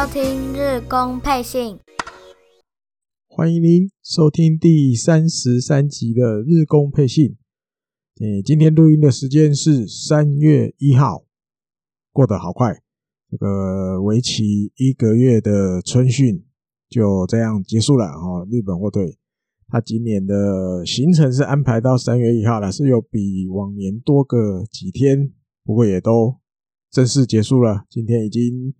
收听日工配信，欢迎您收听第三十三集的日工配信。诶，今天录音的时间是三月一号，过得好快，这个为期一个月的春训就这样结束了哈。日本火腿他今年的行程是安排到三月一号了，是有比往年多个几天，不过也都正式结束了。今天已经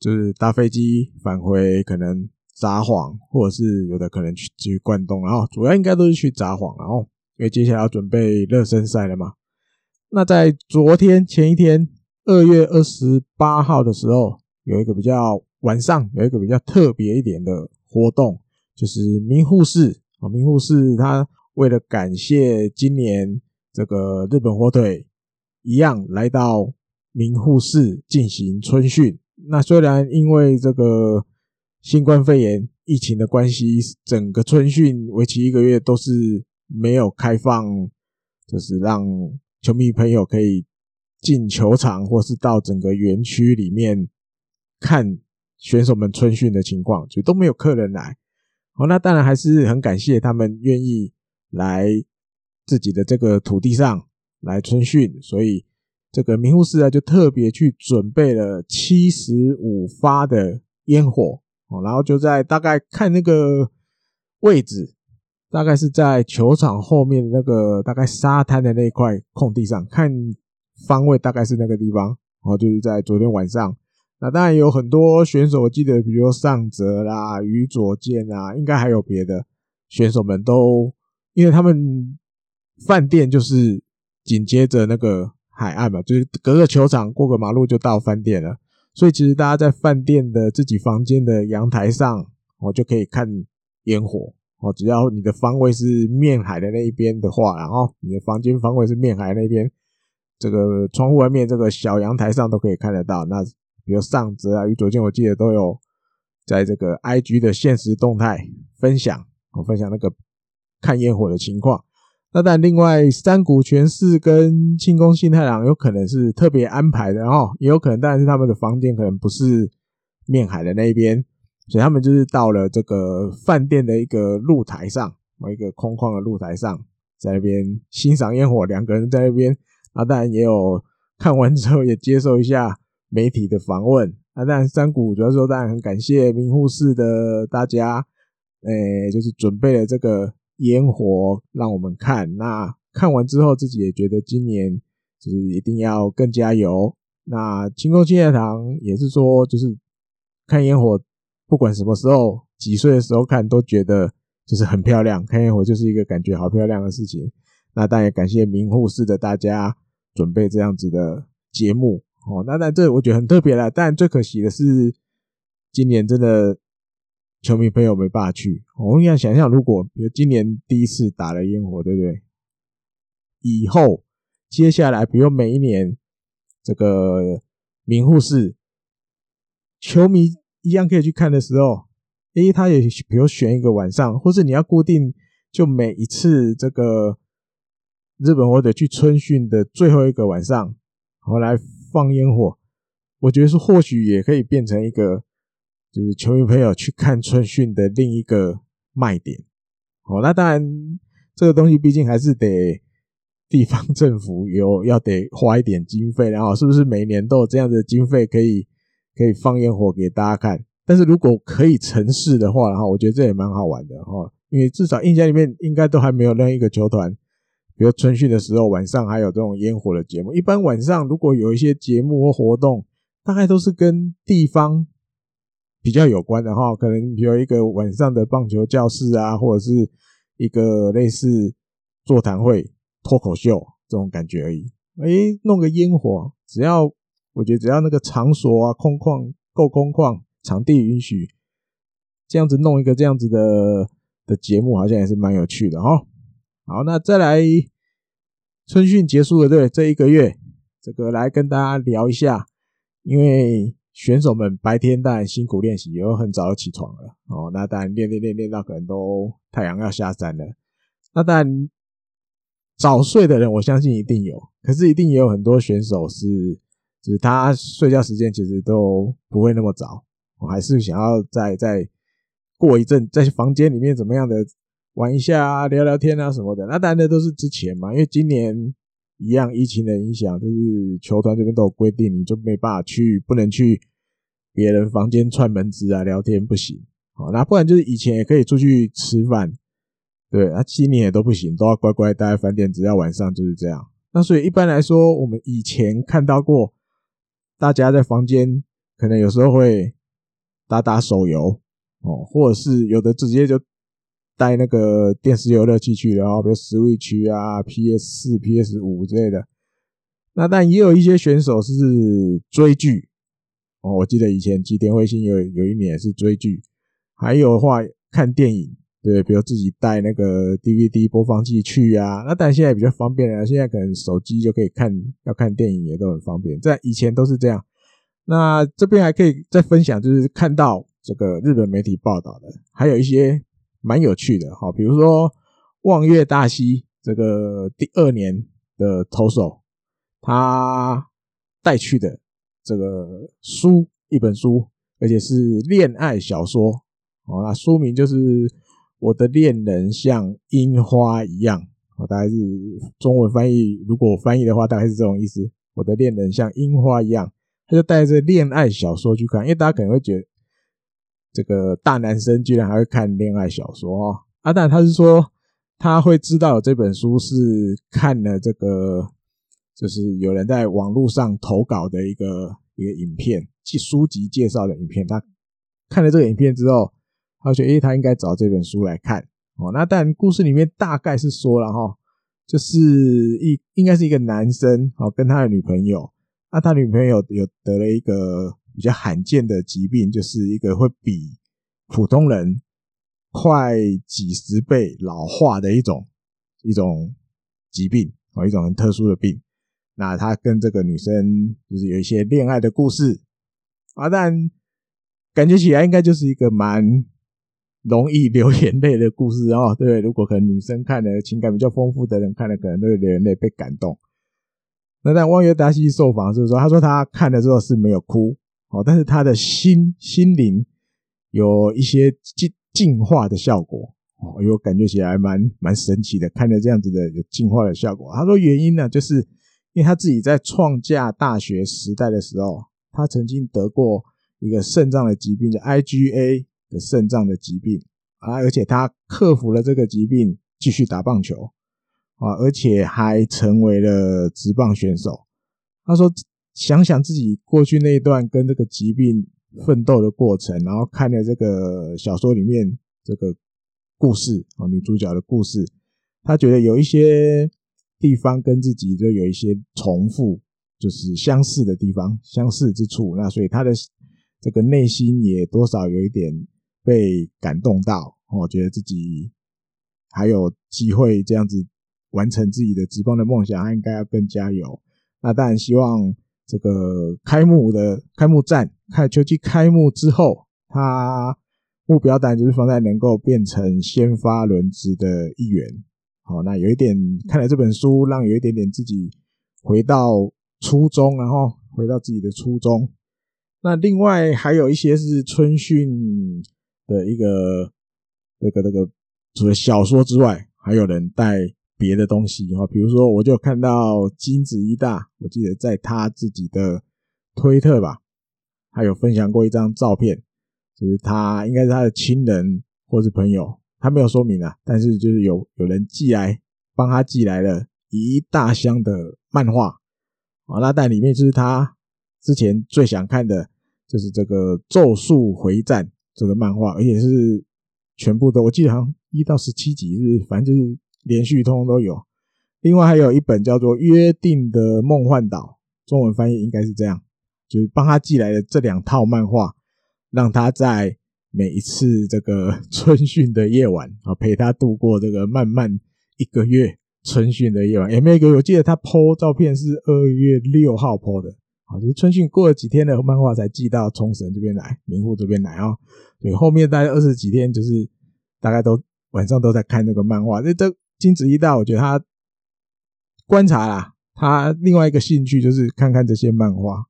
就是搭飞机返回，可能札幌，或者是有的可能去去关东，然后主要应该都是去札幌，然后因为接下来要准备热身赛了嘛。那在昨天前一天，二月二十八号的时候，有一个比较晚上有一个比较特别一点的活动，就是名护市。啊，名护市他为了感谢今年这个日本火腿一样来到名护市进行春训。那虽然因为这个新冠肺炎疫情的关系，整个春训为期一个月都是没有开放，就是让球迷朋友可以进球场或是到整个园区里面看选手们春训的情况，就都没有客人来。哦，那当然还是很感谢他们愿意来自己的这个土地上来春训，所以这个名护市啊就特别去准备了七十五发的烟火哦，然后就在大概看那个位置，大概是在球场后面的那个大概沙滩的那块空地上，看方位大概是那个地方哦，就是在昨天晚上。那当然有很多选手，我记得，比如上泽啦、于佐健啊，应该还有别的选手们都，因为他们饭店就是紧接着那个海岸嘛，就是隔个球场过个马路就到饭店了，所以其实大家在饭店的自己房间的阳台上，哦就可以看烟火哦，只要你的方位是面海的那一边的话，然后你的房间方位是面海那边，这个窗户外面这个小阳台上都可以看得到那。比如上泽啊，宇佐健，我记得都有在这个 IG 的限时动态分享，我分享那个看烟火的情况。那但另外三谷全四跟庆宫信太郎有可能是特别安排的，哦也有可能，当然是他们的房间可能不是面海的那一边，所以他们就是到了这个饭店的一个露台上，一个空旷的露台上，在那边欣赏烟火，两个人在那边，啊，当然也有看完之后也接受一下。媒体的访问啊，当然三谷主要说，当然很感谢名护市的大家，诶、就是准备了这个 烟火让我们看。那看完之后，自己也觉得今年就是一定要更加油。那清宫信太郎也是说，就是看烟火，不管什么时候、几岁的时候看，都觉得就是很漂亮。看烟火就是一个感觉好漂亮的事情。那当然也感谢明护士的大家准备这样子的节目。哦，那那这我觉得很特别啦，但最可惜的是，今年真的球迷朋友没办法去。我们想想象，如果比如今年第一次打了烟火，对不对？以后接下来，比如每一年这个名护市球迷一样可以去看的时候，诶，他也比如选一个晚上，或是你要固定，就每一次这个日本或者去春训的最后一个晚上，我来。放烟火，我觉得是或许也可以变成一个，就是球迷朋友去看春训的另一个卖点。哦，那当然，这个东西毕竟还是得地方政府有要得花一点经费，然后是不是每年都有这样的经费可以可以放烟火给大家看？但是如果可以成事的话，然后我觉得这也蛮好玩的哈，因为至少印象里面应该都还没有任何一个球团。比如春训的时候，晚上还有这种烟火的节目。一般晚上如果有一些节目或活动，大概都是跟地方比较有关的哈。可能比如一个晚上的棒球教室啊，或者是一个类似座谈会、脱口秀这种感觉而已。诶，弄个烟火，只要我觉得只要那个场所啊空旷够空旷，场地允许，这样子弄一个这样子的的节目，好像也是蛮有趣的哈。好，那再来春训结束了，对，这一个月，这个来跟大家聊一下，因为选手们白天当然辛苦练习，也有很早就起床了，哦，那当然练练练练到可能都太阳要下山了，那当然早睡的人我相信一定有，可是一定也有很多选手是，就是他睡觉时间其实都不会那么早，我还是想要再再过一阵，在房间里面怎么样的玩一下啊，聊聊天啊什么的。那当然那都是之前嘛，因为今年一样疫情的影响，就是球团这边都有规定，你就没办法去，不能去别人房间串门子啊，聊天不行。好，那不然就是以前也可以出去吃饭，对，那今年也都不行，都要乖乖待在饭店，只要晚上就是这样。那所以一般来说，我们以前看到过大家在房间，可能有时候会打打手游哦，或者是有的直接就带那个电视游乐器去，然后比如 Switch 啊、PS 四、PS 五之类的。那但也有一些选手是追剧哦，我记得以前吉田辉星有有一年是追剧，还有的话看电影。对，比如自己带那个 DVD 播放器去啊，那但现在比较方便了，现在可能手机就可以看，要看电影也都很方便。在以前都是这样。那这边还可以再分享，就是看到这个日本媒体报道的，还有一些蛮有趣的，哈，比如说望月大希这个第二年的投手，他带去的这个书一本书，而且是恋爱小说，哦，那书名就是。我的恋人像樱花一样，啊，大概是中文翻译。如果翻译的话，大概是这种意思。我的恋人像樱花一样，他就带着恋爱小说去看，因为大家可能会觉得这个大男生居然还会看恋爱小说哦。啊，但他是说他会知道这本书是看了这个，就是有人在网络上投稿的一个一个影片，即书籍介绍的影片。他看了这个影片之后。他觉得，诶，他应该找这本书来看哦。那但故事里面大概是说了哈，就是一应该是一个男生哦，跟他的女朋友。那他女朋友有得了一个比较罕见的疾病，就是一个会比普通人快几十倍老化的一种一种疾病哦，一种很特殊的病。那他跟这个女生就是有一些恋爱的故事啊，但感觉起来应该就是一个蛮。容易流眼泪的故事哦，对，如果可能女生看的情感比较丰富的人看了，可能都会流眼泪被感动。那但汪月达西受访是说，他说他看了之后是没有哭哦，但是他的心心灵有一些进进化的效果哦，有感觉起来蛮蛮神奇的，看着这样子的有进化的效果。他说原因呢，就是因为他自己在创价大学时代的时候，他曾经得过一个肾脏的疾病，叫 IgA。的肾脏的疾病啊，而且他克服了这个疾病，继续打棒球啊，而且还成为了职棒选手。他说：“想想自己过去那一段跟这个疾病奋斗的过程，然后看了这个小说里面这个故事啊，女主角的故事，她觉得有一些地方跟自己就有一些重复，就是相似的地方，相似之处。那所以她的这个内心也多少有一点。”被感动到，我觉得自己还有机会这样子完成自己的职棒的梦想，他应该要更加油。那当然希望这个开幕的开幕战，开球季开幕之后，他目标当然就是放在能够变成先发轮值的一员。好，那有一点看了这本书，让有一点点自己回到初中，然后回到自己的初中。那另外还有一些是春训。的一个那个那个，除了小说之外，还有人带别的东西哈，比如说，我就看到金子一大，我记得在他自己的推特吧，他有分享过一张照片，就是他应该是他的亲人或是朋友，他没有说明啊，但是就是有有人寄来帮他寄来了一大箱的漫画啊，那但里面就是他之前最想看的，就是这个《咒术回战》。这个漫画，而且是全部都，我记得好像一到十七集，是是？反正就是连续通通都有。另外还有一本叫做《约定的梦幻岛》，中文翻译应该是这样，就是帮他寄来的这两套漫画，让他在每一次这个 春训的夜晚啊，陪他度过这个漫漫一个月春训的夜晚。也没有一个，我记得他 po 照片是二月六号 po 的。好，就是春训过了几天的漫画才寄到冲绳这边来，名户这边来啊。对，后面大概二十几天，就是大概都晚上都在看那个漫画。这这金子一大，我觉得他观察啦，他另外一个兴趣就是看看这些漫画。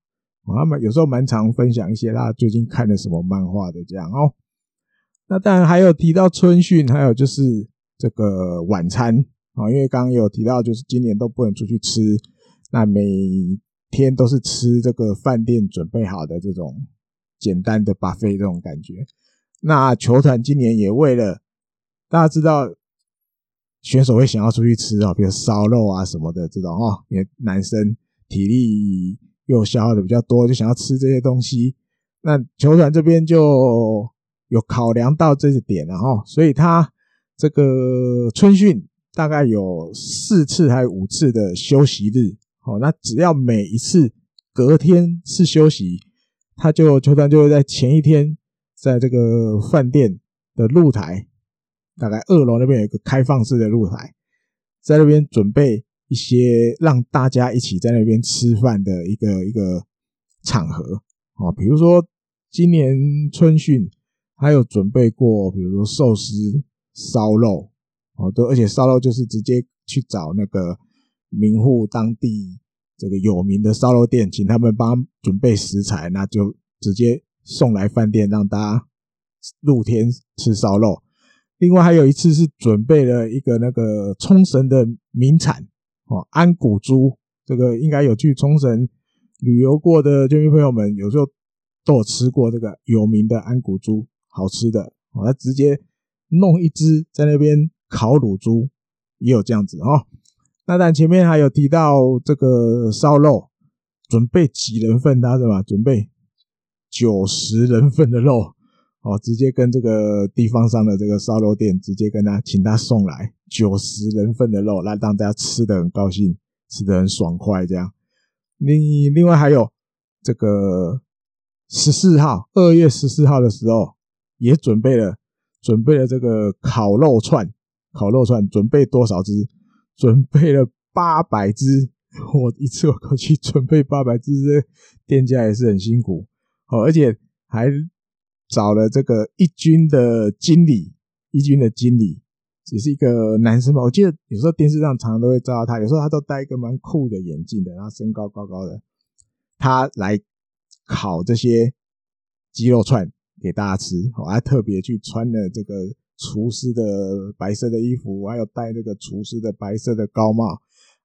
他们有时候蛮常分享一些他最近看了什么漫画的这样哦。那当然还有提到春训，还有就是这个晚餐啊，因为刚刚有提到，就是今年都不能出去吃，那每天都是吃这个饭店准备好的这种简单的 buffet 这种感觉。那球团今年也为了大家知道。选手会想要出去吃啊，比如烧肉啊什么的这种哦，因为男生体力又消耗的比较多，就想要吃这些东西。那球团这边就有考量到这个点，然后所以他这个春训大概有四次还有五次的休息日，哦，那只要每一次隔天是休息，他就球团就会在前一天在这个饭店的露台。大概二楼那边有一个开放式的露台，在那边准备一些让大家一起在那边吃饭的一个一个场合啊，比如说今年春训还有准备过，比如说寿司、烧肉哦，都而且烧肉就是直接去找那个名户当地这个有名的烧肉店，请他们帮准备食材，那就直接送来饭店让大家露天吃烧肉。另外还有一次是准备了一个那个冲绳的名产哦，安古猪，这个应该有去冲绳旅游过的居民朋友们，有时候都有吃过这个有名的安古猪，好吃的哦，他直接弄一只在那边烤乳猪，也有这样子哦。那但前面还有提到这个烧肉，准备几人份的是吧？准备九十人份的肉。哦，直接跟这个地方上的这个烧肉店，直接跟他请他送来九十人份的肉，来让大家吃得很高兴，吃得很爽快。这样，另另外还有这个十四号，二月十四号的时候，也准备了准备了这个烤肉串，烤肉串准备多少只？准备了八百只。我一次我过去准备八百只，这店家也是很辛苦。哦，而且还。找了这个一军的经理，一军的经理也是一个男生吧？我记得有时候电视上常常都会照到他，有时候他都戴一个蛮酷的眼镜的，然后身高高高的，他来烤这些鸡肉串给大家吃。我还特别去穿了这个厨师的白色的衣服，还有戴这个厨师的白色的高帽，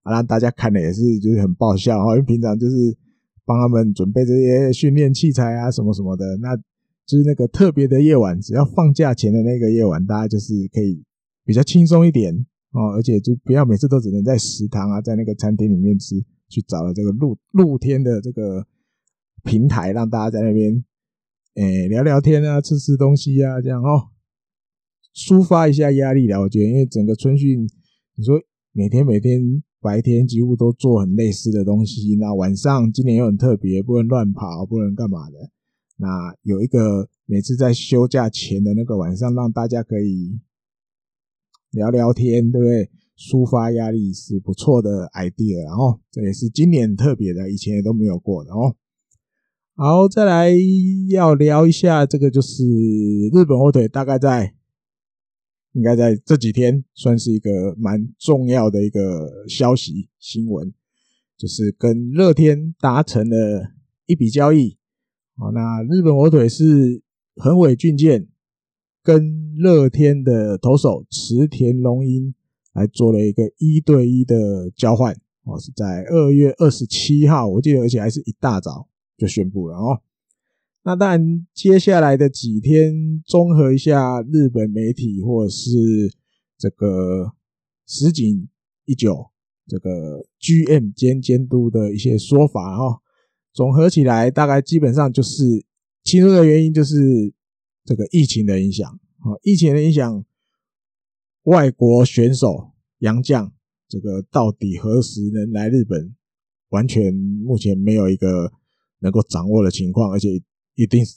让大家看的也是就是很爆笑，因为平常就是帮他们准备这些训练器材啊什么什么的，那。就是那个特别的夜晚，只要放假前的那个夜晚，大家就是可以比较轻松一点哦，而且就不要每次都只能在食堂啊，在那个餐厅里面吃，去找了这个露露天的这个平台，让大家在那边诶聊聊天啊，吃吃东西啊，这样哦，抒发一下压力了。我觉得，因为整个春训，你说每天每天白天几乎都做很类似的东西，那晚上今年又很特别，不能乱跑，不能干嘛的。那有一个每次在休假前的那个晚上，让大家可以聊聊天，对不对？抒发压力是不错的 idea，然后这也是今年特别的，以前也都没有过的哦。好，再来要聊一下这个，就是日本火腿大概在应该在这几天算是一个蛮重要的一个消息新闻，就是跟乐天达成了一笔交易。好，那日本火腿是横尾俊介跟乐天的投手池田龙英来做了一个一对一的交换，哦，是在二月二十七号，我记得，而且还是一大早就宣布了哦。那当然，接下来的几天，综合一下日本媒体或者是这个石井一久这个 GM 兼监督的一些说法哦。总合起来，大概基本上就是其中的原因就是这个疫情的影响啊，疫情的影响，外国选手杨将这个到底何时能来日本，完全目前没有一个能够掌握的情况，而且一定是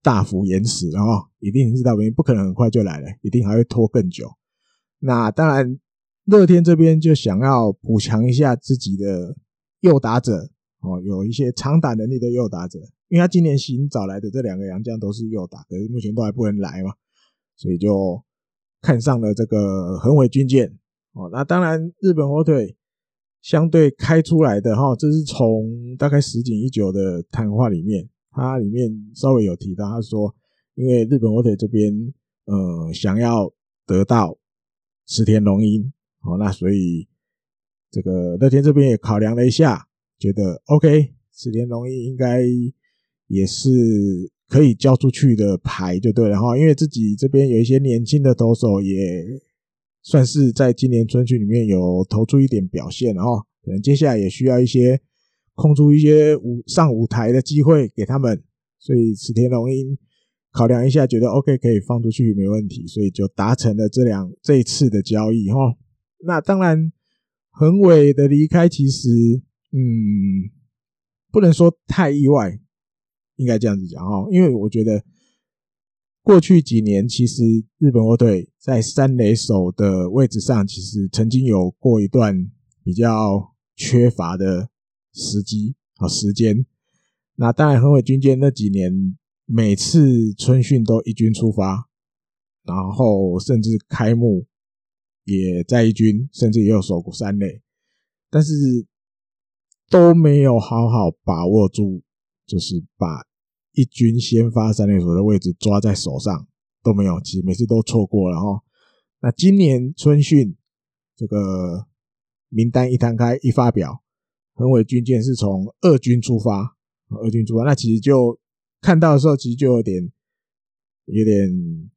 大幅延迟，然后一定是大原因，不可能很快就来了，一定还会拖更久。那当然，乐天这边就想要补强一下自己的右打者。哦，有一些长打能力的右打者，因为他今年新找来的这两个洋将都是右打，可是目前都还不能来嘛，所以就看上了这个横尾军舰。哦，那当然日本火腿相对开出来的哈，这是从大概石井一久的谈话里面，他里面稍微有提到，他说，因为日本火腿这边呃想要得到池田龙鹰，好，那所以这个乐天这边也考量了一下，觉得 OK，池田龙一应该也是可以交出去的牌就对了哈，因为自己这边有一些年轻的投手也。算是在今年春训里面有投出一点表现，然后可能接下来也需要一些空出一些舞上舞台的机会给他们，所以池田龙一考量一下，觉得 OK 可以放出去没问题，所以就达成了这两这一次的交易哈。那当然，横尾的离开其实嗯不能说太意外，应该这样子讲哈，因为我觉得。过去几年，其实日本火腿在三垒手的位置上，其实曾经有过一段比较缺乏的时机和时间。那当然，横尾军舰那几年，每次春训都一军出发，然后甚至开幕也在一军，甚至也有守过三垒，但是都没有好好把握住，就是把。一军先发三垒手的位置抓在手上都没有，其实每次都错过了哈。那今年春训这个名单一摊开一发表，横尾军舰是从二军出发，二军出发，那其实就看到的时候，其实就有点有点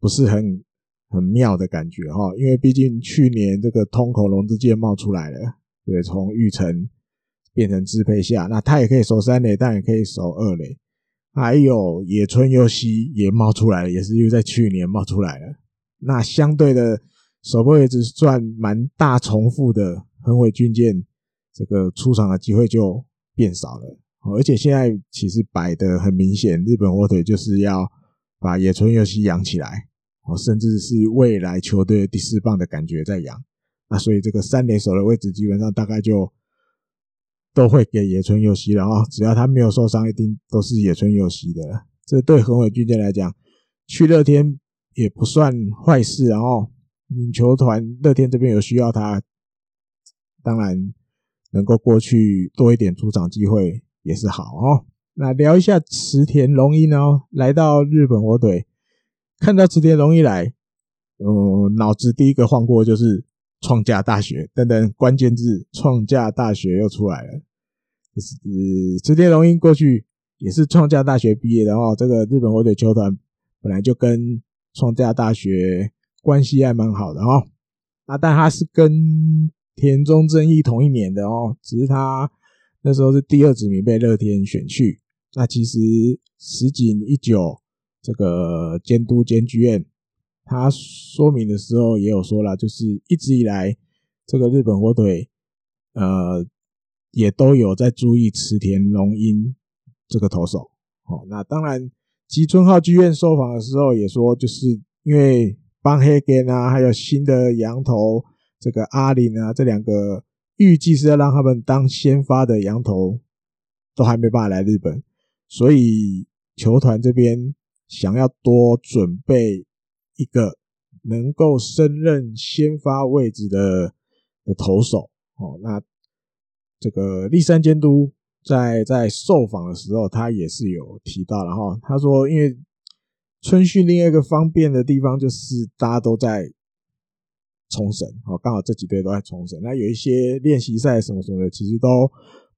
不是很很妙的感觉哈。因为毕竟去年这个通口龙之介冒出来了，对，从玉成变成支配下，那他也可以守三垒，但也可以守二垒。还有野村优希也冒出来了，也是又在去年冒出来了。那相对的，守备位置算蛮大重复的，横尾军舰这个出场的机会就变少了。而且现在其实摆的很明显，日本火腿就是要把野村优希养起来，哦，甚至是未来球队第四棒的感觉在养。那所以这个三垒手的位置基本上大概就。都会给野村佑希，然后只要他没有受伤，一定都是野村佑希的。这对横尾军舰来讲，去乐天也不算坏事。然后，球团乐天这边有需要他，当然能够过去多一点出场机会也是好哦。那聊一下池田龙一哦，来到日本火腿，看到池田龙一来，呃，脑子第一个晃过就是。创价大学等等关键字，创价大学又出来了。就是池田龙英过去也是创价大学毕业的哦。这个日本火腿球团本来就跟创价大学关系还蛮好的哦。那但他是跟田中正义同一年的哦，只是他那时候是第二指名被乐天选去。那其实石井一久这个监督兼剧院。他说明的时候也有说了，就是一直以来，这个日本火腿，呃，也都有在注意池田龙英这个投手。哦，那当然，吉村浩剧院受访的时候也说，就是因为邦黑根啊，还有新的洋头这个阿林啊，这两个预计是要让他们当先发的洋头，都还没办法来日本，所以球团这边想要多准备。一个能够升任先发位置的的投手哦，那这个立山监督在在受访的时候，他也是有提到，然后他说，因为春训另外一个方便的地方就是大家都在冲绳哦，刚好这几队都在冲绳，那有一些练习赛什么什么的，其实都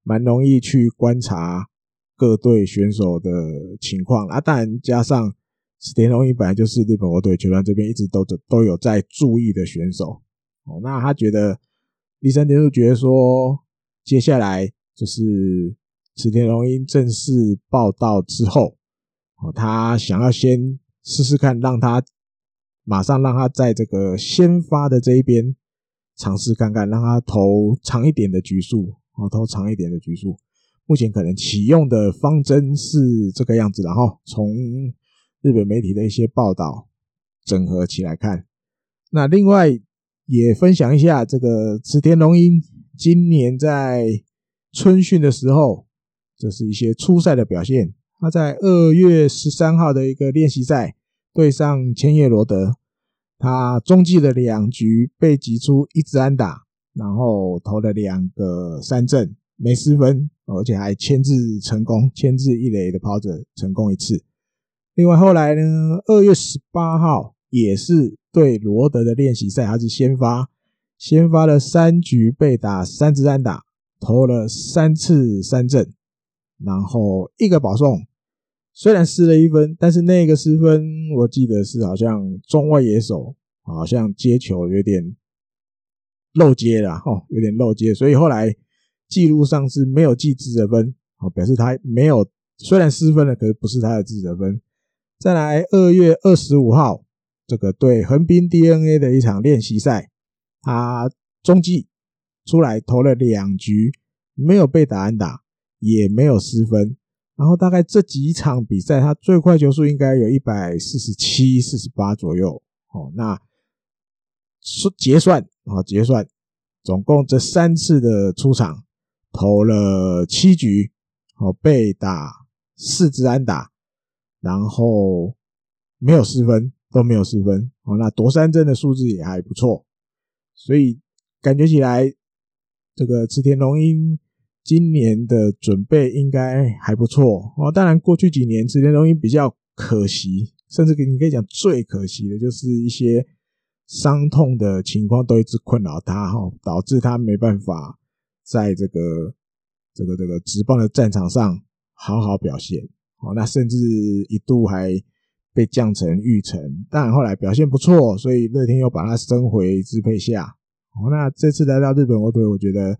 蛮容易去观察各队选手的情况啊，当然加上。池田龙一本来就是日本国队球团这边一直都都有在注意的选手哦，那他觉得立山监督觉得说，接下来就是池田龙一正式报道之后，哦，他想要先试试看，让他马上让他在这个先发的这一边尝试看看，让他投长一点的局数，哦，投长一点的局数。目前可能启用的方针是这个样子，然后从。日本媒体的一些报道整合起来看，那另外也分享一下这个池田龙鹰今年在春训的时候，这是一些初赛的表现。他在二月十三号的一个练习赛对上千叶罗德，他中继的两局被击出一支安打，然后投了两个三振，没失分，而且还牵制成功，牵制一垒的跑者成功一次。另外后来呢，二月十八号也是对罗德的练习赛，他是先发，先发了三局被打三支安打，投了三次三振，然后一个保送。虽然失了一分，但是那个失分我记得是好像中外野手好像接球有点漏接了哦，有点漏接，所以后来记录上是没有记自责分，哦，表示他没有，虽然失分了，可是不是他的自责分。再来二月二十五号，这个对横滨 DNA 的一场练习赛，他中继出来投了两局，没有被打安打，也没有失分。然后大概这几场比赛，他最快球速应该有一百四十七、四十八左右。哦，那结算啊，结算，总共这三次的出场投了七局，哦，被打四支安打，然后没有失分，都没有失分。哦，那夺三振的数字也还不错，所以感觉起来这个池田龙英。今年的准备应该还不错哦。当然，过去几年池田龙英比较可惜，甚至你可以讲最可惜的就是一些伤痛的情况都一直困扰他哈，导致他没办法在这个这个这个职棒的战场上好好表现哦。那甚至一度还被降成玉成，但后来表现不错，所以乐天又把他升回支配下。哦，那这次来到日本火腿，我觉得。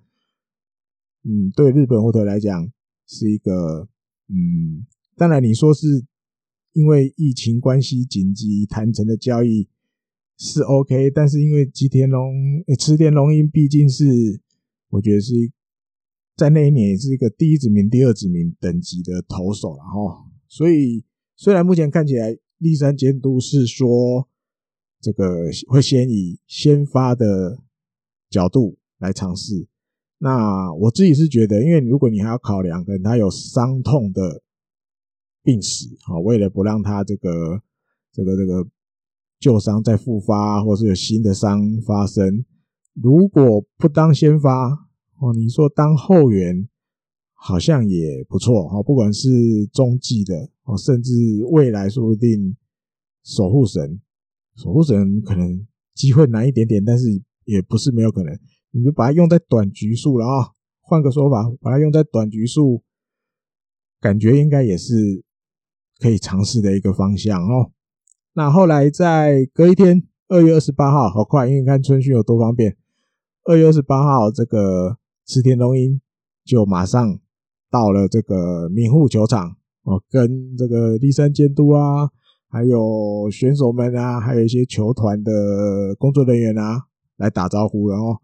嗯，对日本火腿来讲是一个，嗯，当然你说是因为疫情关系紧急谈成的交易是 OK，但是因为吉田龙、池田龙鹰毕竟是我觉得是在那一年也是一个第一指名、第二指名等级的投手了哈，所以虽然目前看起来立山监督是说这个会先以先发的角度来尝试。那我自己是觉得，因为如果你还要考量，可能他有伤痛的病史，好，为了不让他这个这个这个旧伤再复发，或是有新的伤发生，如果不当先发，哦，你说当后援好像也不错，哈，不管是中继的，哦，甚至未来说不定守护神，守护神可能机会难一点点，但是也不是没有可能。你就把它用在短局数了啊！换个说法，把它用在短局数，感觉应该也是可以尝试的一个方向哦。那后来在隔一天，二月二十八号，好快，因为你看春训有多方便。二月二十八号，这个池田龙英就马上到了这个名护球场哦，跟这个栗山监督啊，还有选手们啊，还有一些球团的工作人员啊，来打招呼然后。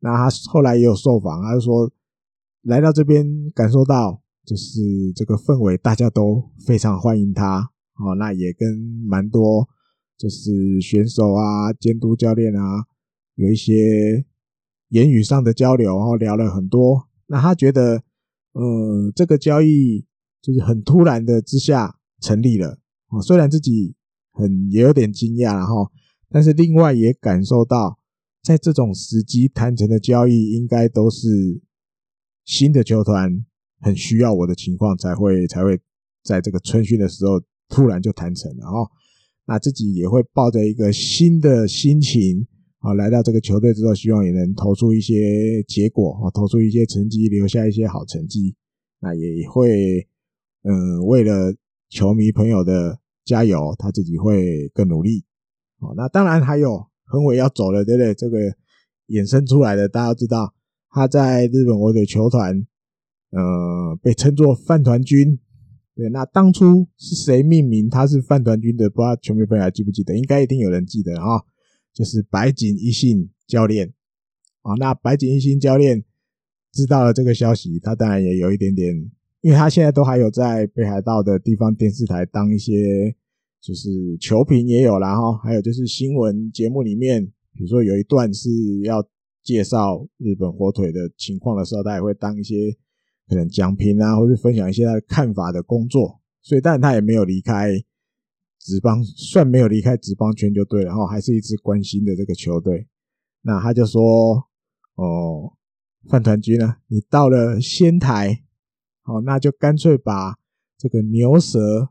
那他后来也有受访，他就说来到这边感受到就是这个氛围，大家都非常欢迎他哦。那也跟蛮多就是选手啊、监督教练啊有一些言语上的交流，然后聊了很多。那他觉得，嗯，这个交易就是很突然的之下成立了哦。虽然自己很也有点惊讶，然后但是另外也感受到。在这种时机谈成的交易，应该都是新的球团很需要我的情况才会才会在这个春训的时候突然就谈成了哦。那自己也会抱着一个新的心情啊，来到这个球队之后，希望也能投出一些结果啊，投出一些成绩，留下一些好成绩。那也会嗯，为了球迷朋友的加油，他自己会更努力。哦，那当然还有。横尾要走了，对不对？这个衍生出来的，大家都知道他在日本火腿球团，呃，被称作饭团君。对，那当初是谁命名他是饭团君的？不知道球迷朋友还记不记得？应该一定有人记得哈，就是白井一信教练啊。那白井一信教练知道了这个消息，他当然也有一点点，因为他现在都还有在北海道的地方电视台当一些。就是球评也有啦哈，还有就是新闻节目里面，比如说有一段是要介绍日本火腿的情况的时候，他也会当一些可能讲评啊，或是分享一些他的看法的工作。所以，但他也没有离开职棒，算没有离开职棒圈就对了哈，还是一直关心的这个球队。那他就说，哦，饭团君呢，你到了仙台，好，那就干脆把这个牛舌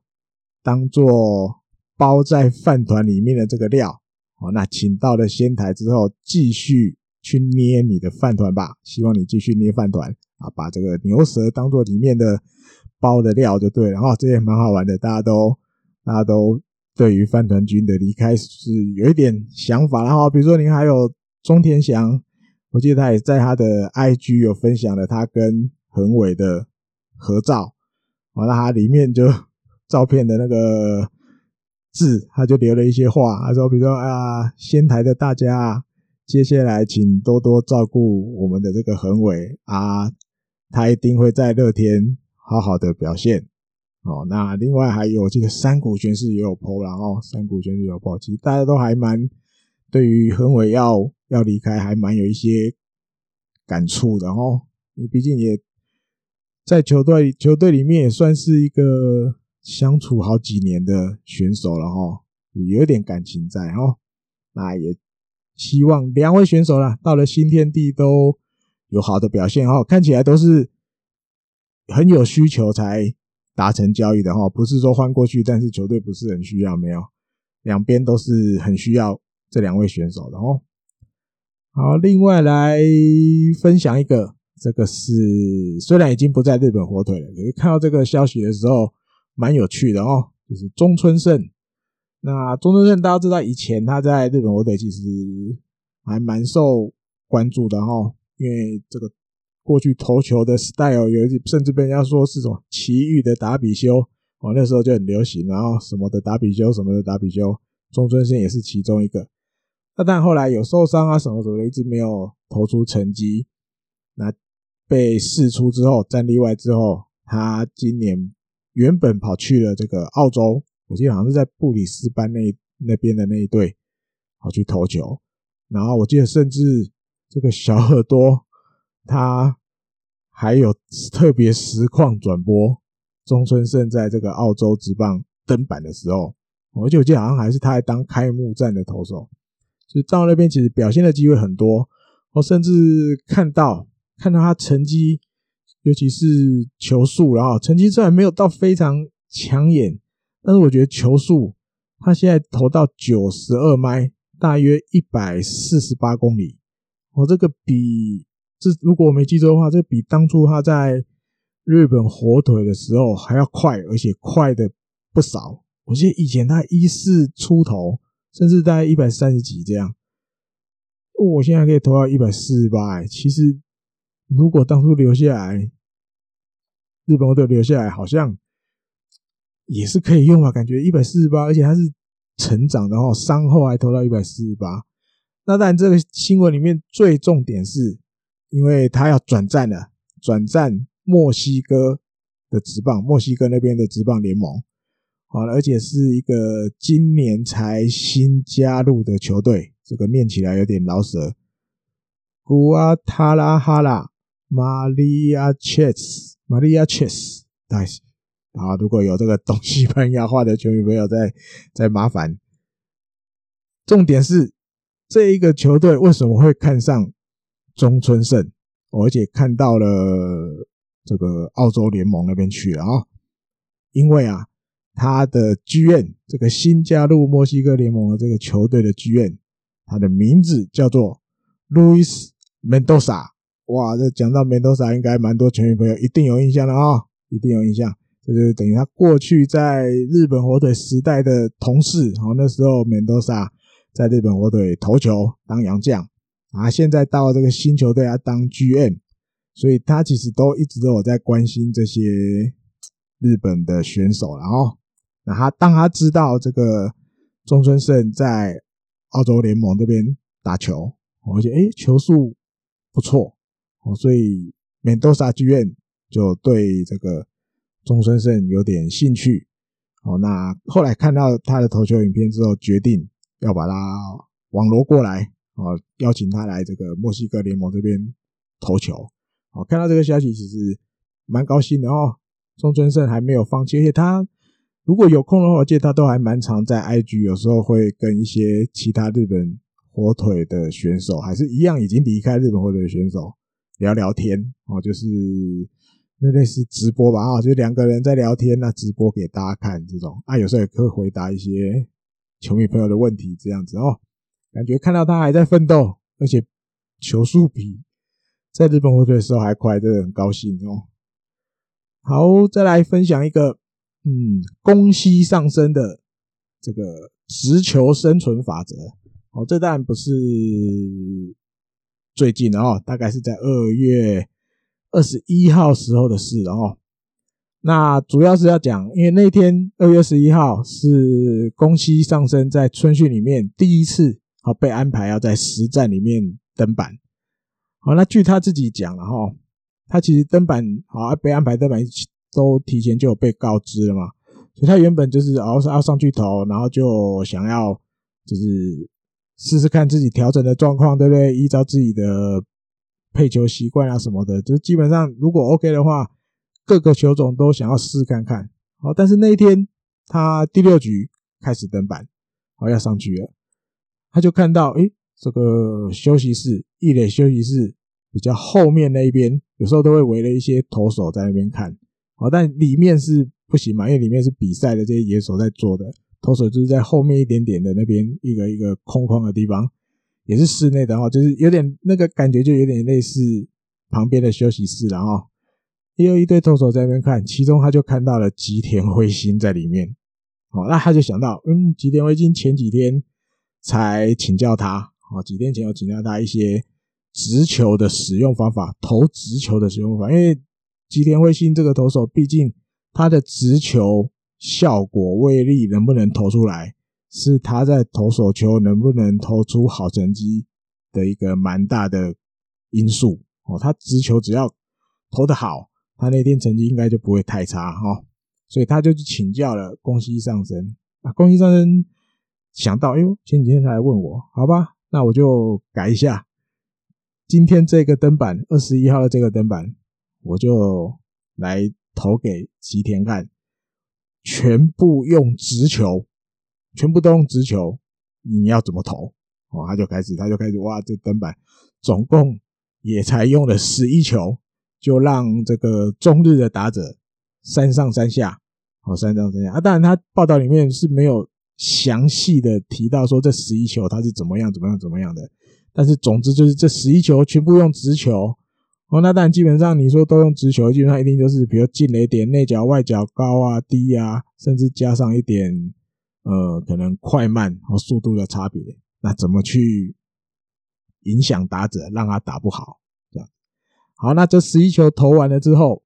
当做包在饭团里面的这个料，好，那请到了仙台之后，继续去捏你的饭团吧。希望你继续捏饭团啊，把这个牛舌当做里面的包的料就对了。然后这也蛮好玩的，大家都大家都对于饭团君的离开是有一点想法。然后比如说，您还有中田翔。我记得他也在他的 IG 有分享了他跟横尾的合照，完了他里面就照片的那个字，他就留了一些话，他说，比如说啊，仙台的大家，接下来请多多照顾我们的这个横尾啊，他一定会在乐天好好的表现。哦，那另外还有，我记得山谷玄士也有 po 了哦，山谷玄士有抛其实大家都还蛮对于恒伟要。要离开还蛮有一些感触的哦，因为毕竟也在球队球队里面也算是一个相处好几年的选手了哈，有点感情在哦。那也希望两位选手啦，到了新天地都有好的表现哦，看起来都是很有需求才达成交易的话，不是说换过去，但是球队不是很需要，没有，两边都是很需要这两位选手的哦。好，另外来分享一个，这个是虽然已经不在日本火腿了，可是看到这个消息的时候蛮有趣的哦，就是中村胜。那中村胜大家知道，以前他在日本火腿其实还蛮受关注的哦，因为这个过去投球的 style 有甚至被人家说是种奇遇的达比修哦，那时候就很流行，然后什么的达比修，什么的达比修，中村胜也是其中一个。那但后来有受伤啊什么什么的，一直没有投出成绩。那被释出之后，战例外之后，他今年原本跑去了这个澳洲，我记得好像是在布里斯班那那边的那一队跑去投球。然后我记得甚至这个小耳朵他还有特别实况转播中村胜在这个澳洲职棒登板的时候，我记得我记得好像还是他还当开幕战的投手。就到那边，其实表现的机会很多。我甚至看到看到他成绩，尤其是球速，然后成绩虽然没有到非常抢眼，但是我觉得球速，他现在投到九十二迈，大约一百四十八公里。我这个比这如果我没记错的话，这比当初他在日本火腿的时候还要快，而且快的不少。我记得以前他一四出头。甚至大概一百三十几这样，我现在可以投到一百四十八。其实，如果当初留下来，日本火腿留下来，好像也是可以用吧？感觉一百四十八，而且他是成长的哦，伤后还投到一百四十八。那当然，这个新闻里面最重点是，因为他要转战了，转战墨西哥的职棒，墨西哥那边的职棒联盟。好了，而且是一个今年才新加入的球队，这个念起来有点老舍。古阿塔拉哈拉玛利亚切斯，玛利亚切斯，大家好，如果有这个东西班牙话的球迷朋友再再麻烦。重点是这一个球队为什么会看上中村胜，而且看到了这个澳洲联盟那边去了啊？因为啊。他的剧院这个新加入墨西哥联盟的这个球队的剧院他的名字叫做 Luis Mendoza。哇，这讲到 Mendoza，应该蛮多球迷朋友一定有印象的啊、哦，一定有印象。这就是等于他过去在日本火腿时代的同事。哦，那时候 Mendoza 在日本火腿投球当洋将，啊，现在到这个新球队啊当 GM，所以他其实都一直都有在关心这些日本的选手，然后。那他当他知道这个中村胜在澳洲联盟这边打球，而且诶球速不错哦，所以面多萨剧院就对这个中村胜有点兴趣哦。那后来看到他的投球影片之后，决定要把他网罗过来哦，邀请他来这个墨西哥联盟这边投球。哦，看到这个消息其实蛮高兴的哦。中村胜还没有放弃，而且他。如果有空的话，我记得他都还蛮常在 IG，有时候会跟一些其他日本火腿的选手，还是一样已经离开日本火腿的选手聊聊天哦，就是那类似直播吧啊，就两个人在聊天，那直播给大家看这种啊，有时候也可以回答一些球迷朋友的问题，这样子哦，感觉看到他还在奋斗，而且球速比在日本火腿的时候还快，真的很高兴哦。好，再来分享一个，嗯，宫西上升的这个直球生存法则。哦，这当然不是最近的哦，大概是在二月二十一号时候的事哦。那主要是要讲，因为那天二月十一号是宫西上升在春训里面第一次好被安排要在实战里面登板。好，那据他自己讲了哈。他其实登板好，被安排登板都提前就有被告知了嘛，所以他原本就是哦是要上去投，然后就想要就是试试看自己调整的状况，对不对？依照自己的配球习惯啊什么的，就基本上如果 OK 的话，各个球种都想要试看看。好，但是那一天他第六局开始登板，好要上去了，他就看到诶这个休息室，一垒休息室。比较后面那一边，有时候都会围了一些投手在那边看，好，但里面是不行嘛，因为里面是比赛的这些野手在做的，投手就是在后面一点点的那边一个一个空旷的地方，也是室内的话，就是有点那个感觉，就有点类似旁边的休息室，然后也有一堆投手在那边看，其中他就看到了吉田辉星在里面，好，那他就想到，嗯，吉田辉星前几天才请教他，好，几天前有请教他一些。直球的使用方法，投直球的使用方法，因为吉田辉星这个投手，毕竟他的直球效果威力能不能投出来，是他在投手球能不能投出好成绩的一个蛮大的因素哦。他直球只要投得好，他那天成绩应该就不会太差哈。所以他就去请教了宫西尚生啊，宫西尚生想到，哎呦，前几天他来问我，好吧，那我就改一下。今天这个登板，二十一号的这个登板，我就来投给吉田看，全部用直球，全部都用直球，你要怎么投？哦，他就开始，他就开始，哇，这登板总共也才用了十一球，就让这个中日的打者三上三下，哦，三上三下啊。当然，他报道里面是没有详细的提到说这十一球他是怎么样，怎么样，怎么样的。但是总之就是这十一球全部用直球哦，那当然基本上你说都用直球，基本上一定就是比如进垒点内角、外角、高啊、低啊，甚至加上一点呃可能快慢和速度的差别，那怎么去影响打者，让他打不好？这样好，那这十一球投完了之后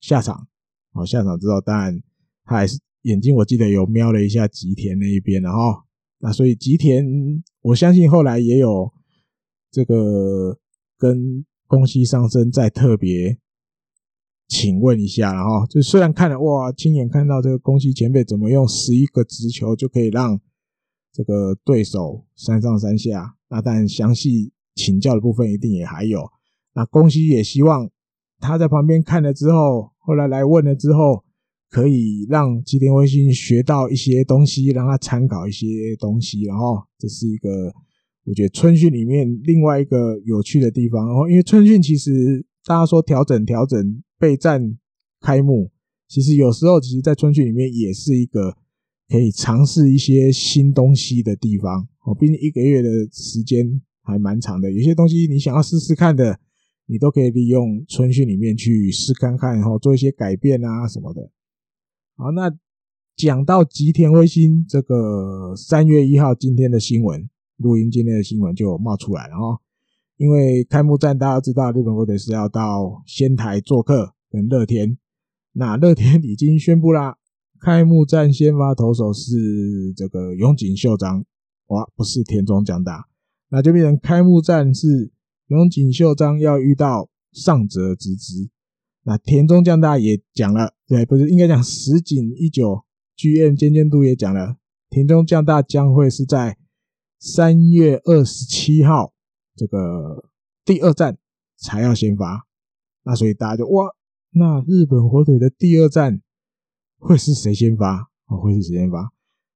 下场，好，下场之后当然他还是眼睛我记得有瞄了一下吉田那一边，然后那所以吉田我相信后来也有。这个跟宫西上生再特别请问一下，然后就虽然看了哇，亲眼看到这个宫西前辈怎么用十一个直球就可以让这个对手三上三下，那但详细请教的部分一定也还有。那宫西也希望他在旁边看了之后，后来来问了之后，可以让吉田辉星学到一些东西，让他参考一些东西，然后这是一个。我觉得春训里面另外一个有趣的地方，然后因为春训其实大家说调整调整备战开幕，其实有时候其实，在春训里面也是一个可以尝试一些新东西的地方哦。毕竟一个月的时间还蛮长的，有些东西你想要试试看的，你都可以利用春训里面去试看看，然后做一些改变啊什么的。好，那讲到吉田辉星这个三月一号今天的新闻。录音今天的新闻就冒出来了哦，因为开幕战大家知道，日本火腿是要到仙台做客跟乐天，那乐天已经宣布啦，开幕战先发投手是这个永井秀章，哇，不是田中将大，那就变成开幕战是永井秀章要遇到上泽直之，那田中将大也讲了，对，不是应该讲石井一九 GM 监监督也讲了，田中将大将会是在。三月二十七号，这个第二战才要先发，那所以大家就哇，那日本火腿的第二战会是谁先发？哦，会是谁先发？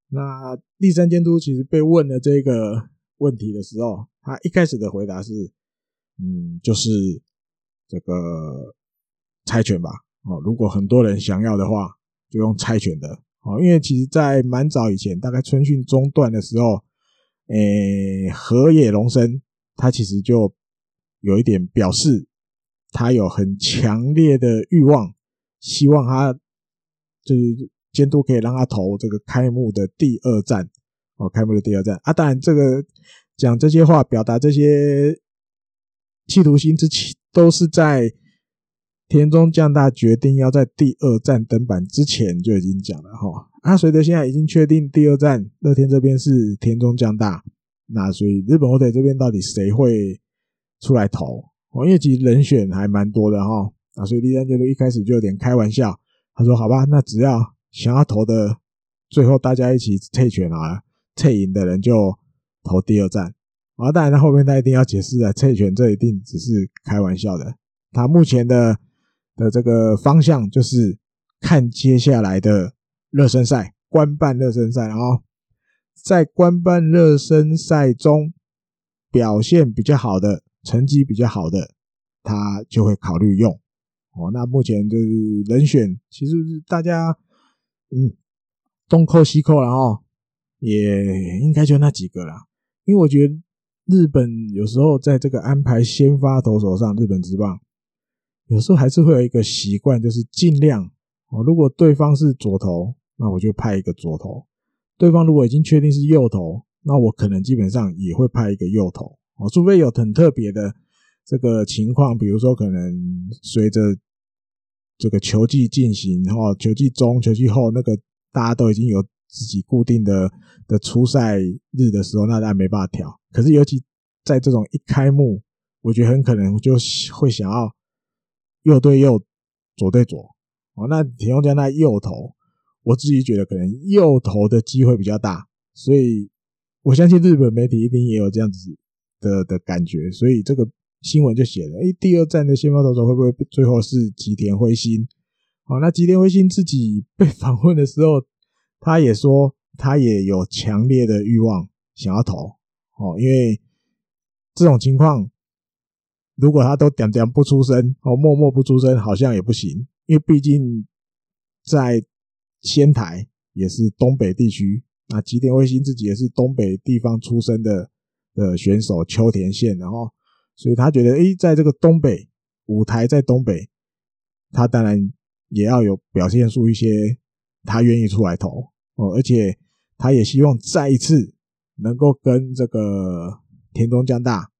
那第三监督其实被问了这个问题的时候，他一开始的回答是，嗯，就是这个猜拳吧。哦，如果很多人想要的话，就用猜拳的。哦，因为其实，在蛮早以前，大概春训中段的时候，诶，河野龙生他其实就有一点表示，他有很强烈的欲望，希望他就是监督可以让他投这个开幕的第二战。哦，开幕的第二战啊，当然这个讲这些话，表达这些企图心之前，都是在田中将大决定要在第二战登板之前就已经讲了哈。啊，随着现在已经确定第二战乐天这边是田中将大，那所以日本火腿这边到底谁会出来投？哦，因为其实人选还蛮多的哈。啊，所以栗山监督一开始就有点开玩笑，他说：“好吧，那只要想要投的，最后大家一起退权啊。”退赢的人就投第二站，啊，当然他后面他一定要解释了，退权这一定只是开玩笑的。他目前的的这个方向就是看接下来的热身赛，官办热身赛，然后在官办热身赛中表现比较好的，成绩比较好的，他就会考虑用。哦，那目前就是人选，其实大家嗯东扣西扣，然后。也应该就那几个啦，因为我觉得日本有时候在这个安排先发投手上，日本职棒有时候还是会有一个习惯，就是尽量哦，如果对方是左投，那我就派一个左投；对方如果已经确定是右投，那我可能基本上也会派一个右投哦，除非有很特别的这个情况，比如说可能随着这个球季进行，然后球季中、球季后，那个大家都已经有。自己固定的的出赛日的时候，那当然没办法调。可是尤其在这种一开幕，我觉得很可能就会想要右对右，左对左。哦，那田中将大右投，我自己觉得可能右投的机会比较大，所以我相信日本媒体一定也有这样子的的感觉。所以这个新闻就写了：诶，第二战的先发投手会不会最后是吉田辉星？哦，那吉田辉星自己 被访问的时候。他也说，他也有强烈的欲望想要投哦，因为这种情况，如果他都点点不出声哦，默默不出声，好像也不行，因为毕竟在仙台也是东北地区，那吉田卫星自己也是东北地方出身的的选手，秋田县，然后所以他觉得，诶，在这个东北舞台，在东北，他当然也要有表现出一些，他愿意出来投。哦，而且他也希望再一次能够跟这个田中将大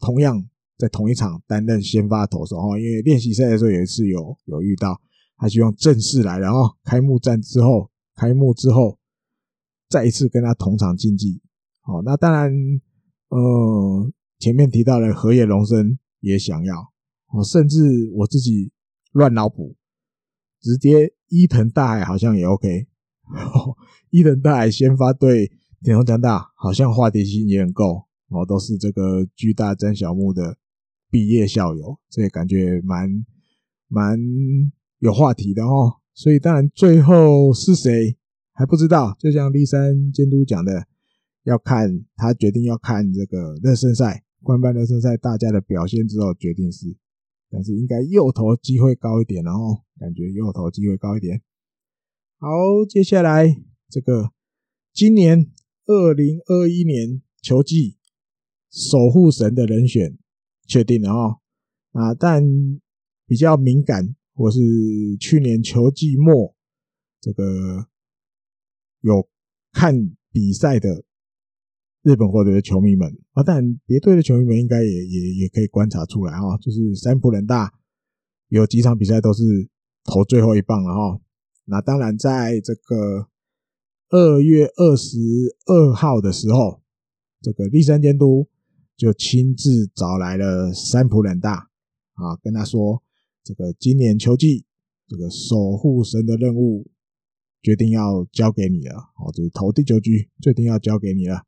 同样在同一场担任先发投手哦，因为练习赛的时候有一次有有遇到，他希望正式来，然后开幕战之后，开幕之后再一次跟他同场竞技。哦，那当然，呃，前面提到了河野龙生也想要，哦，甚至我自己乱脑补，直接伊藤大海好像也 OK。哦，伊藤大海先发对田中将大，好像话题性也很够哦，都是这个巨大詹小木的毕业校友，这也感觉蛮蛮有话题的哦。所以当然最后是谁还不知道，就像栗山监督讲的，要看他决定要看这个热身赛，官办热身赛大家的表现之后决定是，但是应该右投机会高一点，然后感觉右投机会高一点。好，接下来这个今年二零二一年球季守护神的人选确定了哦。啊，但比较敏感，或是去年球季末这个有看比赛的日本或者的球迷们啊，但别队的球迷们应该也也也可以观察出来啊，就是三浦人大有几场比赛都是投最后一棒了哈。那当然，在这个二月二十二号的时候，这个立山监督就亲自找来了三浦稔大啊，跟他说：“这个今年秋季这个守护神的任务决定要交给你了，哦，就是投第九局，决定要交给你了。”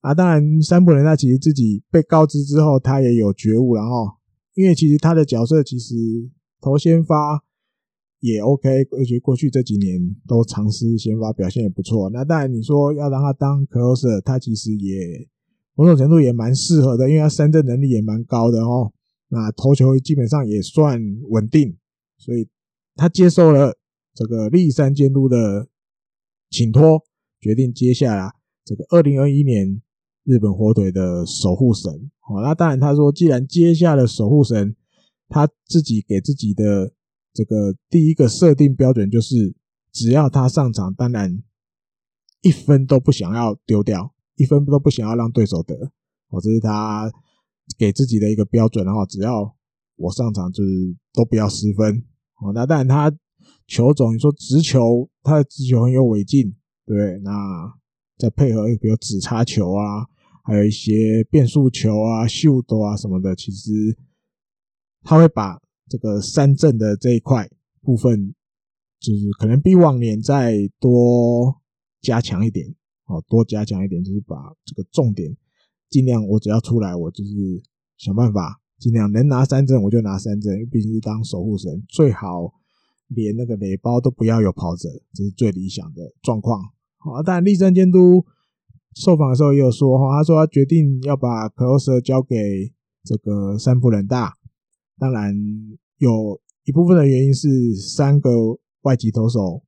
啊，当然，三浦稔大其实自己被告知之后，他也有觉悟，然后因为其实他的角色其实投先发。也 OK，而且过去这几年都尝试先发，表现也不错。那当然，你说要让他当 closer，他其实也某种程度也蛮适合的，因为他三振能力也蛮高的哦。那投球基本上也算稳定，所以他接受了这个立山监督的请托，决定接下来这个二零二一年日本火腿的守护神。哦，那当然他说，既然接下了守护神，他自己给自己的这个第一个设定标准就是，只要他上场，当然一分都不想要丢掉。一分都不想要让对手得，哦，这是他给自己的一个标准，然后只要我上场就是都不要失分，哦，那当然他球种你说直球，他的直球很有违劲，对，那再配合比如指插球啊，还有一些变速球啊、秀逗啊什么的，其实他会把这个三振的这一块部分，就是可能比往年再多加强一点。好，多加强一点，就是把这个重点尽量，我只要出来，我就是想办法尽量能拿三振，我就拿三振。毕竟是当守护神，最好连那个垒包都不要有跑者，这是最理想的状况。好，但立正监督受访的时候也有说，哈，他说他决定要把 closer 交给这个三浦人大。当然有一部分的原因是三个外籍投手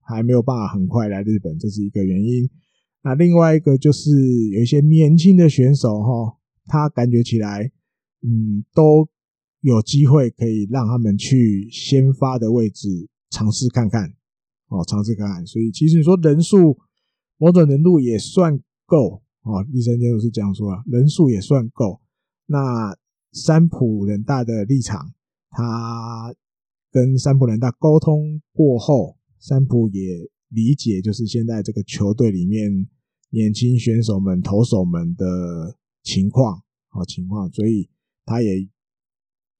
还没有办法很快来日本，这是一个原因。那另外一个就是有一些年轻的选手哈，他感觉起来，嗯，都有机会可以让他们去先发的位置尝试看看，哦，尝试看看。所以其实你说人数某种程度也算够哦。栗山监督是这样说啊，人数也算够。那三浦人大的立场，他跟三浦人大沟通过后，三浦也理解，就是现在这个球队里面。年轻选手们、投手们的情况啊情况，所以他也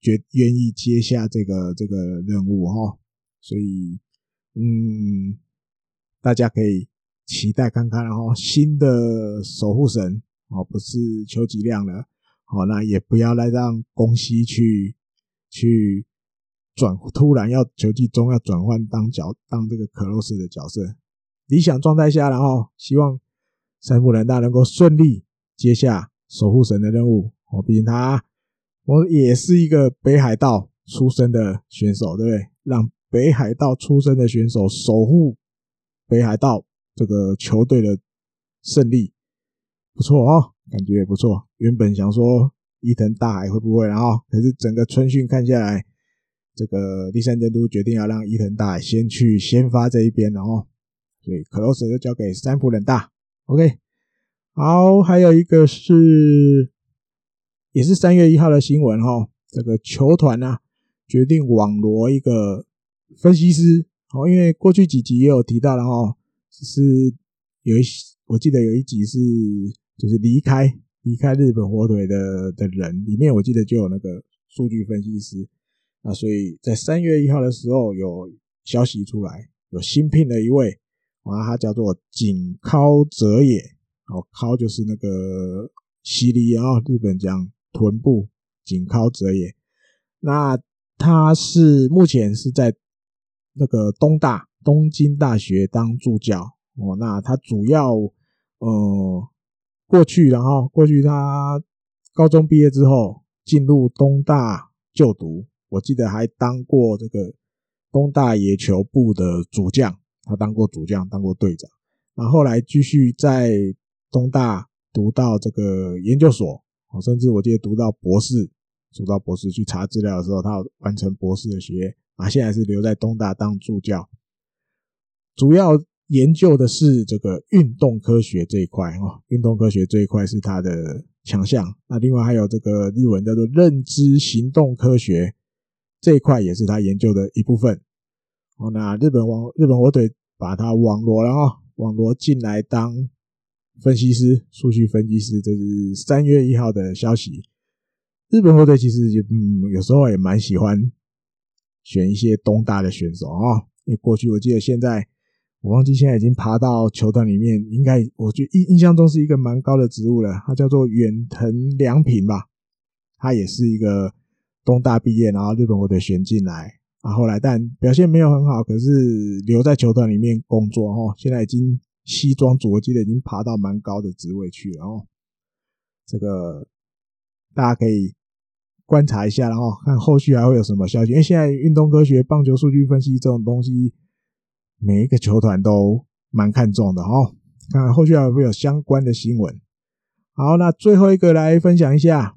决愿意接下这个这个任务哈，所以嗯，大家可以期待看看，然后新的守护神哦，不是秋吉亮了，好，那也不要来让宫西去去转，突然要球季中要转换当角当这个克洛斯的角色，理想状态下，然后希望。三浦人大能够顺利接下守护神的任务，哦，毕竟他我也是一个北海道出身的选手，对不对？让北海道出身的选手守护北海道这个球队的胜利，不错哦，感觉也不错。原本想说伊藤大海会不会，然后可是整个春训看下来，这个第三监督决定要让伊藤大先去先发这一边，然后所以 Close 就交给三浦人大。OK，好，还有一个是，也是三月一号的新闻哈。这个球团呢、啊、决定网罗一个分析师，哦，因为过去几集也有提到了哈，是有一我记得有一集是就是离开离开日本火腿的的人，里面我记得就有那个数据分析师，那所以在三月一号的时候有消息出来，有新聘的一位。啊，他叫做井尻哲也，哦，尻就是那个犀利啊，日本讲臀部，井尻哲也。那他是目前是在那个东大东京大学当助教哦。那他主要呃过去，然后过去他高中毕业之后进入东大就读，我记得还当过这个东大野球部的主将。他当过主将，当过队长，然后后来继续在东大读到这个研究所，甚至我记得读到博士，读到博士去查资料的时候，他完成博士的学业，啊，现在是留在东大当助教，主要研究的是这个运动科学这一块，哈，运动科学这一块是他的强项。那另外还有这个日文叫做认知行动科学这一块，也是他研究的一部分。哦，那日本网日本火腿把他网罗了哈，网罗进来当分析师，数据分析师，这是三月一号的消息。日本火腿其实也嗯，有时候也蛮喜欢选一些东大的选手啊，因为过去我记得现在我忘记现在已经爬到球团里面，应该我觉印印象中是一个蛮高的职务了，他叫做远藤良平吧，他也是一个东大毕业，然后日本火腿选进来。啊，后来但表现没有很好，可是留在球团里面工作哦，现在已经西装组，我记得已经爬到蛮高的职位去了哦。这个大家可以观察一下，然后看后续还会有什么消息。因为现在运动科学、棒球数据分析这种东西，每一个球团都蛮看重的哦。看看后续还会有相关的新闻。好，那最后一个来分享一下，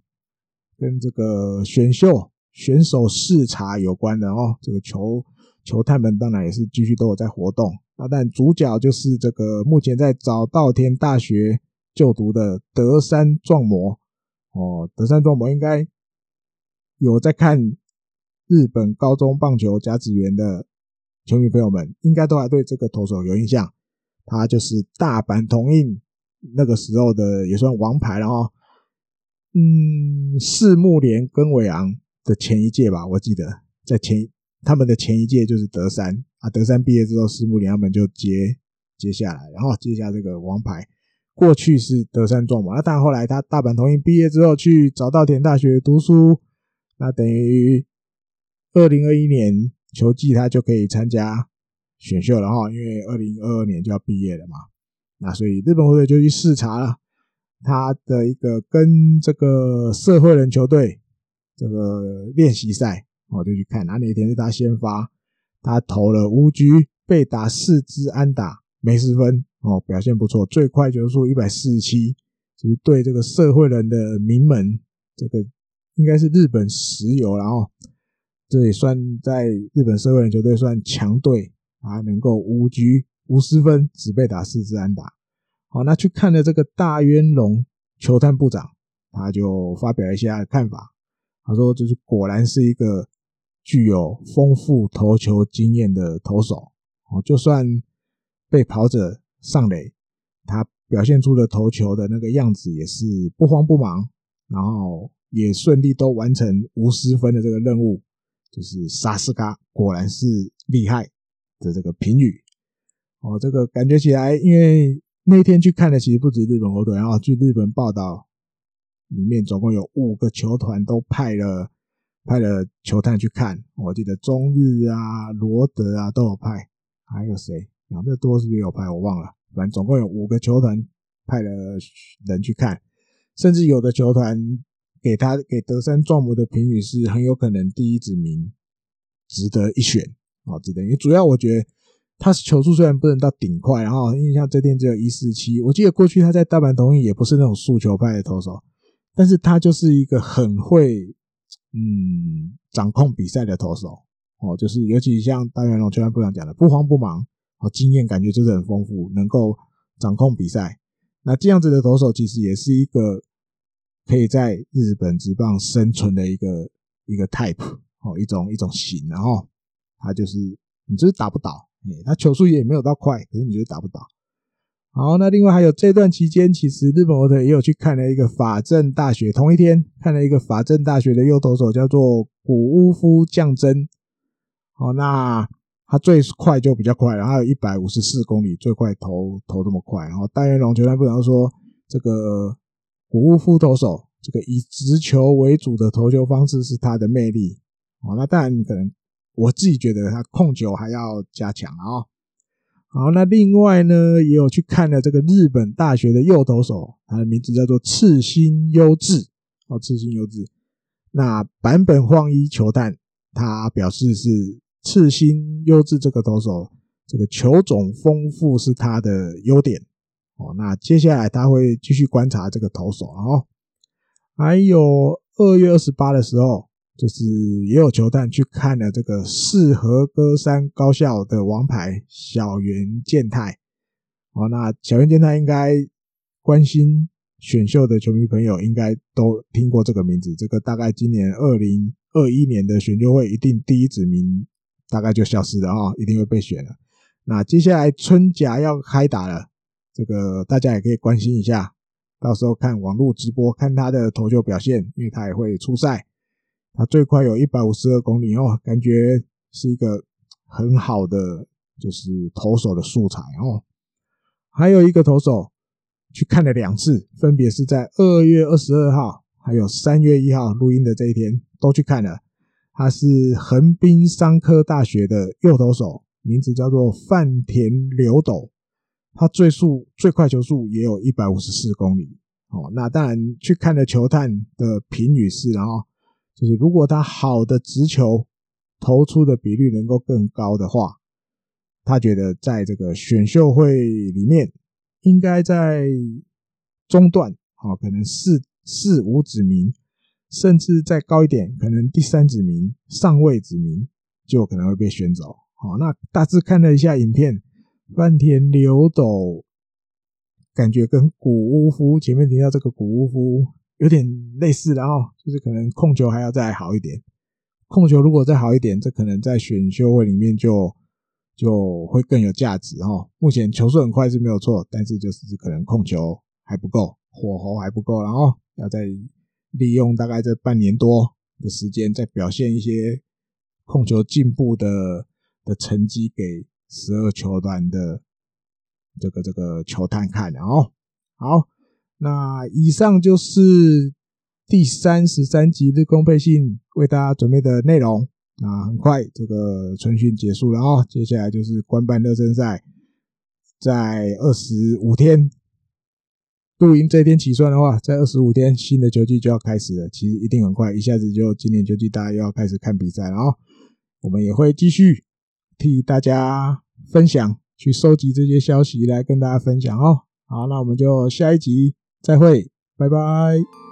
跟这个选秀选手视察有关的哦。这个球球探们当然也是继续都有在活动。那但主角就是这个目前在早稻田大学就读的德山壮磨哦。德山壮磨应该有在看日本高中棒球甲子园的球迷朋友们，应该都还对这个投手有印象。他就是大阪桐荫。那个时候的也算王牌了哈，嗯，四木连跟尾昂的前一届吧，我记得在前他们的前一届就是德山啊，德山毕业之后，四木连他们就接接下来，然后接下这个王牌。过去是德山壮嘛，那但后来他大阪桐荫毕业之后去早稻田大学读书，那等于二零二一年球季他就可以参加选秀了哈，因为二零二二年就要毕业了嘛。那所以日本火腿就去视察了他的一个跟这个社会人球队这个练习赛，我就去看。那那天是他先发，他投了五局，被打四支安打，没失分哦，表现不错，最快球速一百四十七，就是对这个社会人的名门，这个应该是日本石油，然后这也算在日本社会人球队算强队，还能够五局。五十分，只被打四支安打。好，那去看了这个大渊龙球探部长，他就发表一下看法。他说：“就是果然是一个具有丰富投球经验的投手。哦，就算被跑者上垒，他表现出的投球的那个样子也是不慌不忙，然后也顺利都完成无失分的这个任务。就是沙斯嘎果然是厉害的这个评语。”哦，这个感觉起来，因为那天去看的其实不止日本火腿，然后据日本报道，里面总共有五个球团都派了派了球探去看。我记得中日啊、罗德啊都有派，还有谁？两个多是不是有派？我忘了。反正总共有五个球团派了人去看，甚至有的球团给他给德山壮磨的评语是很有可能第一指名，值得一选哦，值得。因为主要我觉得。他是球速虽然不能到顶快，然后因为像这天只有一四七，我记得过去他在大阪桐荫也不是那种速球派的投手，但是他就是一个很会嗯掌控比赛的投手哦，就是尤其像大元龙球探部长讲的，不慌不忙哦，经验感觉就是很丰富，能够掌控比赛。那这样子的投手其实也是一个可以在日本职棒生存的一个一个 type 哦，一种一种型，然后他就是你就是打不倒。他球速也没有到快，可是你就打不倒。好，那另外还有这段期间，其实日本模特也有去看了一个法政大学，同一天看了一个法政大学的右投手，叫做古屋夫降真。好，那他最快就比较快，然后有一百五十四公里，最快投投这么快。然后大元龙球探部长说，这个古屋夫投手，这个以直球为主的投球方式是他的魅力。好，那当然可能。我自己觉得他控球还要加强啊。好，那另外呢，也有去看了这个日本大学的右投手，他的名字叫做赤星优志。哦，赤星优志。那坂本晃一球探他表示是赤星优志这个投手，这个球种丰富是他的优点。哦，那接下来他会继续观察这个投手。哦，还有二月二十八的时候。就是也有球探去看了这个四和歌山高校的王牌小原健太，哦，那小原健太应该关心选秀的球迷朋友应该都听过这个名字，这个大概今年二零二一年的选秀会一定第一指名大概就消失了啊，一定会被选了。那接下来春甲要开打了，这个大家也可以关心一下，到时候看网络直播看他的投球表现，因为他也会出赛。他最快有一百五十二公里哦，感觉是一个很好的就是投手的素材哦。还有一个投手去看了两次，分别是在二月二十二号还有三月一号录音的这一天都去看了。他是横滨商科大学的右投手，名字叫做饭田流斗，他最速最快球速也有一百五十四公里哦，那当然去看了球探的评语是，然后就是如果他好的直球投出的比率能够更高的话，他觉得在这个选秀会里面应该在中段，哦，可能四四五指名，甚至再高一点，可能第三指名、上位指名就可能会被选走。好，那大致看了一下影片，饭田流斗。感觉跟古屋夫前面提到这个古屋夫有点类似，然后就是可能控球还要再好一点。控球如果再好一点，这可能在选秀会里面就就会更有价值哈。目前球速很快是没有错，但是就是可能控球还不够，火候还不够，然后要再利用大概这半年多的时间，再表现一些控球进步的的成绩给十二球团的。这个这个球探看的哦，好，那以上就是第三十三集日工配信为大家准备的内容。那很快这个春训结束了哦，接下来就是官办热身赛，在二十五天，录音这天起算的话，在二十五天新的球季就要开始了。其实一定很快，一下子就今年球季大家又要开始看比赛了哦。我们也会继续替大家分享。去收集这些消息来跟大家分享哦。好，那我们就下一集再会，拜拜。